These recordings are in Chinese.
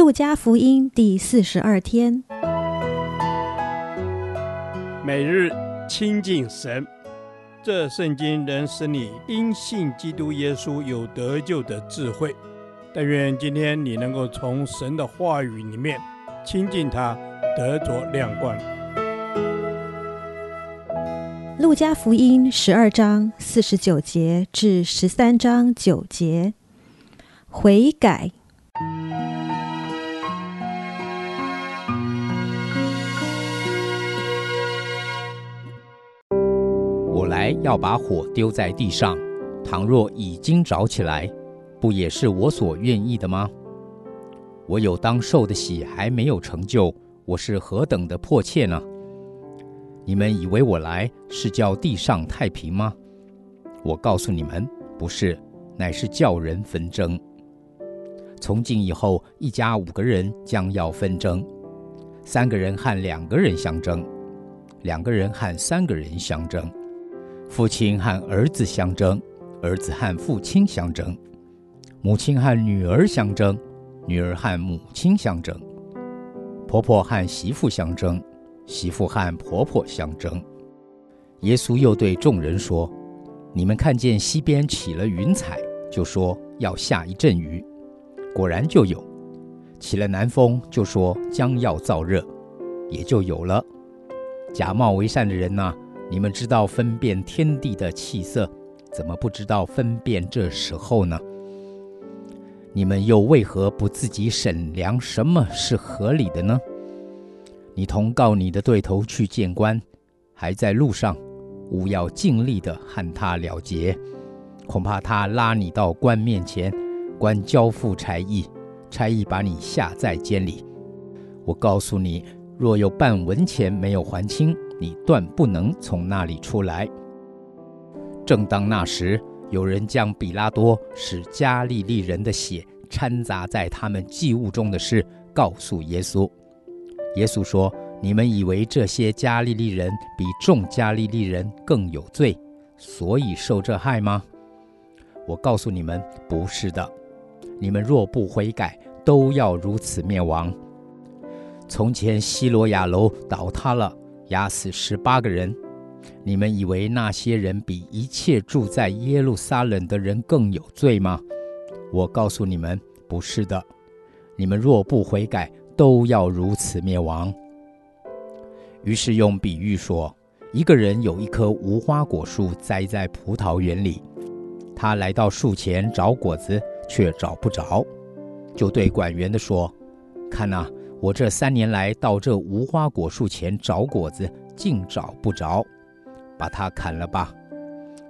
路加福音第四十二天，每日亲近神，这圣经能使你因信基督耶稣有得救的智慧。但愿今天你能够从神的话语里面亲近他，得着亮光。路加福音十二章四十九节至十三章九节，悔改。来要把火丢在地上，倘若已经着起来，不也是我所愿意的吗？我有当受的喜还没有成就，我是何等的迫切呢？你们以为我来是叫地上太平吗？我告诉你们，不是，乃是叫人纷争。从今以后，一家五个人将要纷争，三个人和两个人相争，两个人和三个人相争，父亲和儿子相争，儿子和父亲相争，母亲和女儿相争，女儿和母亲相争，婆婆和媳妇相争。媳妇和婆婆相争，耶稣又对众人说：“你们看见西边起了云彩，就说要下一阵雨，果然就有；起了南风，就说将要燥热，也就有了。假冒为善的人呐，你们知道分辨天地的气色，怎么不知道分辨这时候呢？你们又为何不自己审量什么是合理的呢？”你同告你的对头去见官，还在路上，务要尽力的和他了结，恐怕他拉你到官面前，官交付差役，差役把你下在监里。我告诉你，若有半文钱没有还清，你断不能从那里出来。正当那时，有人将比拉多使加利利人的血掺杂在他们祭物中的事告诉耶稣。耶稣说：“你们以为这些加利利人比众加利利人更有罪，所以受这害吗？我告诉你们，不是的。你们若不悔改，都要如此灭亡。从前西罗亚楼倒塌了，压死十八个人。你们以为那些人比一切住在耶路撒冷的人更有罪吗？我告诉你们，不是的。你们若不悔改，都要如此灭亡。于是用比喻说：一个人有一棵无花果树栽在葡萄园里，他来到树前找果子，却找不着，就对管园的说：“看哪，我这三年来到这无花果树前找果子，竟找不着，把它砍了吧，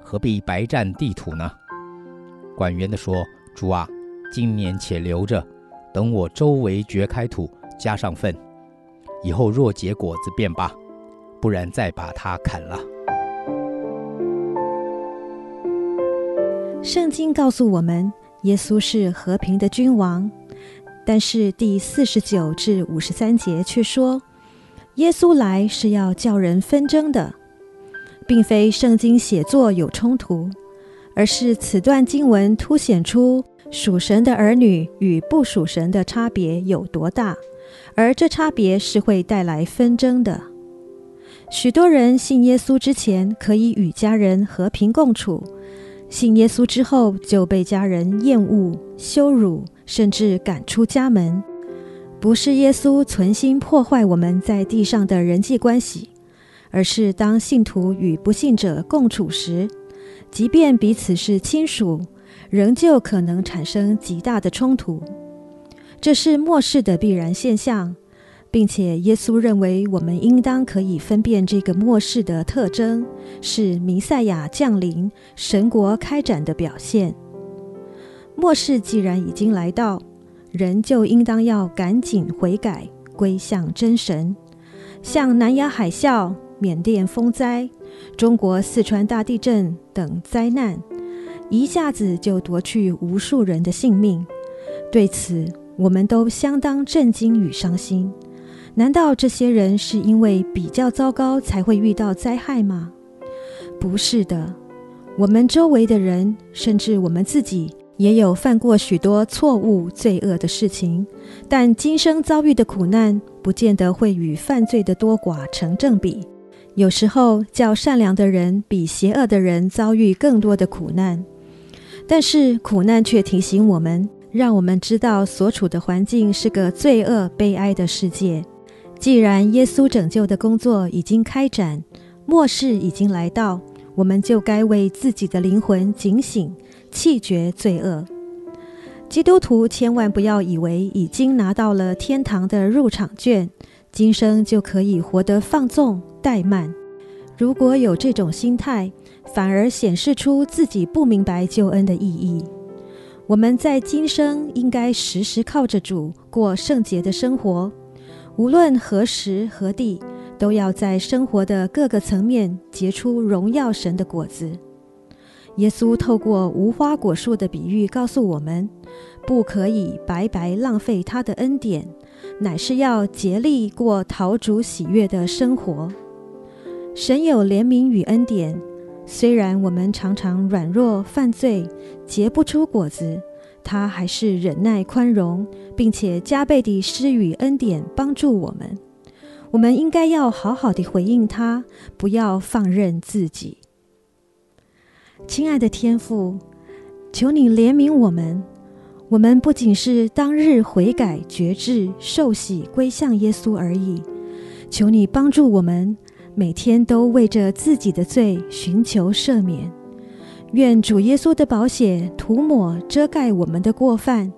何必白占地土呢？”管园的说：“主啊，今年且留着，等我周围掘开土。”加上粪，以后若结果子便罢，不然再把它砍了。圣经告诉我们，耶稣是和平的君王，但是第四十九至五十三节却说，耶稣来是要叫人纷争的，并非圣经写作有冲突，而是此段经文凸显出属神的儿女与不属神的差别有多大。而这差别是会带来纷争的。许多人信耶稣之前可以与家人和平共处，信耶稣之后就被家人厌恶、羞辱，甚至赶出家门。不是耶稣存心破坏我们在地上的人际关系，而是当信徒与不信者共处时，即便彼此是亲属，仍旧可能产生极大的冲突。这是末世的必然现象，并且耶稣认为我们应当可以分辨这个末世的特征是弥赛亚降临、神国开展的表现。末世既然已经来到，人就应当要赶紧悔改，归向真神。像南亚海啸、缅甸风灾、中国四川大地震等灾难，一下子就夺去无数人的性命。对此，我们都相当震惊与伤心。难道这些人是因为比较糟糕才会遇到灾害吗？不是的，我们周围的人，甚至我们自己，也有犯过许多错误、罪恶的事情，但今生遭遇的苦难，不见得会与犯罪的多寡成正比。有时候，较善良的人比邪恶的人遭遇更多的苦难，但是苦难却提醒我们，让我们知道所处的环境是个罪恶、悲哀的世界。既然耶稣拯救的工作已经开展，末世已经来到，我们就该为自己的灵魂警醒。弃绝罪恶，基督徒千万不要以为已经拿到了天堂的入场券，今生就可以活得放纵怠慢。如果有这种心态，反而显示出自己不明白救恩的意义。我们在今生应该时时靠着主过圣洁的生活，无论何时何地，都要在生活的各个层面结出荣耀神的果子。耶稣透过无花果树的比喻告诉我们，不可以白白浪费他的恩典，乃是要竭力过陶主喜悦的生活。神有怜悯与恩典，虽然我们常常软弱犯罪，结不出果子，他还是忍耐宽容，并且加倍地施予恩典帮助我们。我们应该要好好地回应他，不要放任自己。亲爱的天父，求你怜悯我们。我们不仅是当日悔改、决志、受洗、归向耶稣而已。求你帮助我们，每天都为着自己的罪寻求赦免。愿主耶稣的宝血涂抹、遮盖我们的过犯，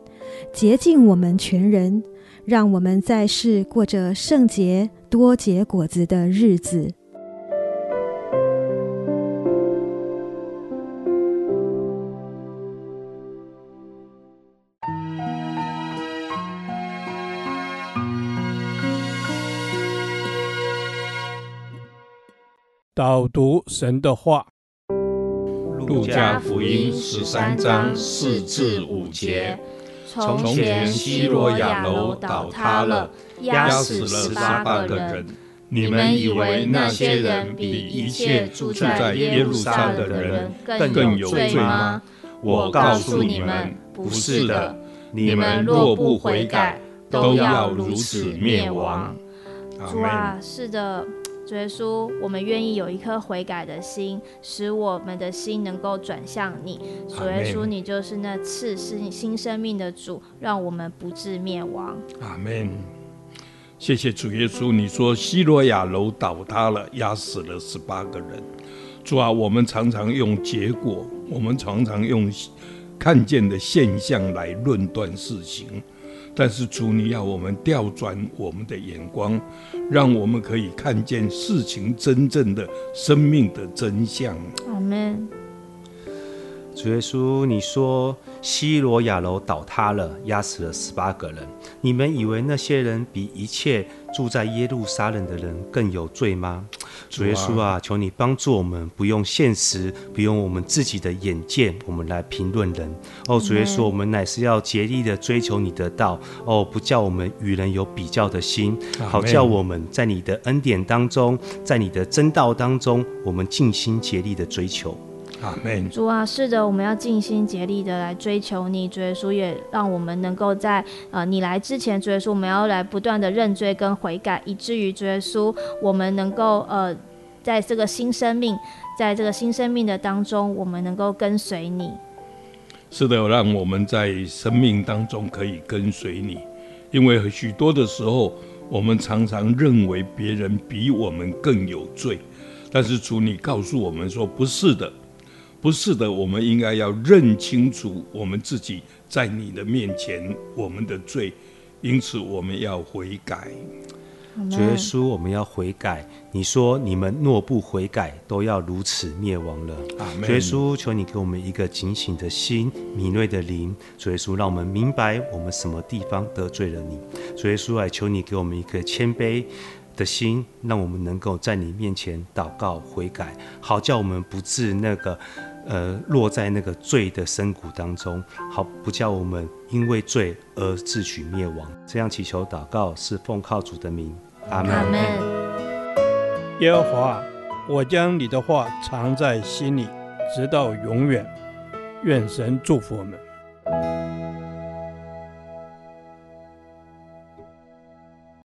洁净我们全人，让我们在世过着圣洁、多结果子的日子。导读神的话，《路加福音》十三章四至五节：从前西罗亚楼倒塌了，压死了十八个人。你们以为那些人比一切住在耶路撒冷的人更有罪吗？我告诉你们，不是的。你们若不悔改，都要如此灭亡。主啊，是的。主耶稣，我们愿意有一颗悔改的心，使我们的心能够转向你。主耶稣，你就是那赐是新生命的主，让我们不致灭亡。阿门。谢谢主耶稣，你说希罗亚楼倒塌了，压死了十八个人。主啊，我们常常用结果，我们常常用看见的现象来论断事情。但是主，你要我们调转我们的眼光，让我们可以看见事情真正的生命的真相。阿门。主耶稣，你说西罗亚楼倒塌了，压死了十八个人。你们以为那些人比一切住在耶路撒冷的人更有罪吗？主耶稣啊，求你帮助我们，不用现实，不用我们自己的眼见，我们来评论人。哦，主耶稣，我们乃是要竭力的追求你的道。哦，不叫我们与人有比较的心，好叫我们在你的恩典当中，在你的真道当中，我们尽心竭力的追求。阿门。主啊，是的，我们要尽心竭力的来追求你。主耶稣也让我们能够在呃你来之前，主耶稣我们要来不断的认罪跟悔改，以至于主耶稣我们能够呃在这个新生命，在这个新生命的当中，我们能够跟随你。是的，让我们在生命当中可以跟随你，因为许多的时候，我们常常认为别人比我们更有罪，但是主你告诉我们说不是的。不是的，我们应该要认清楚我们自己在你的面前我们的罪，因此我们要悔改。主耶稣，我们要悔改。你说你们若不悔改，都要如此灭亡了。主耶稣，求你给我们一个警醒的心，敏锐的灵。主耶稣，让我们明白我们什么地方得罪了你。主耶稣，来求你给我们一个谦卑的心，让我们能够在你面前祷告悔改，好叫我们不致那个。呃，落在那个罪的深谷当中，好不叫我们因为罪而自取灭亡。这样祈求祷告是奉靠主的名，阿门。耶和华，我将你的话藏在心里，直到永远。愿神祝福我们。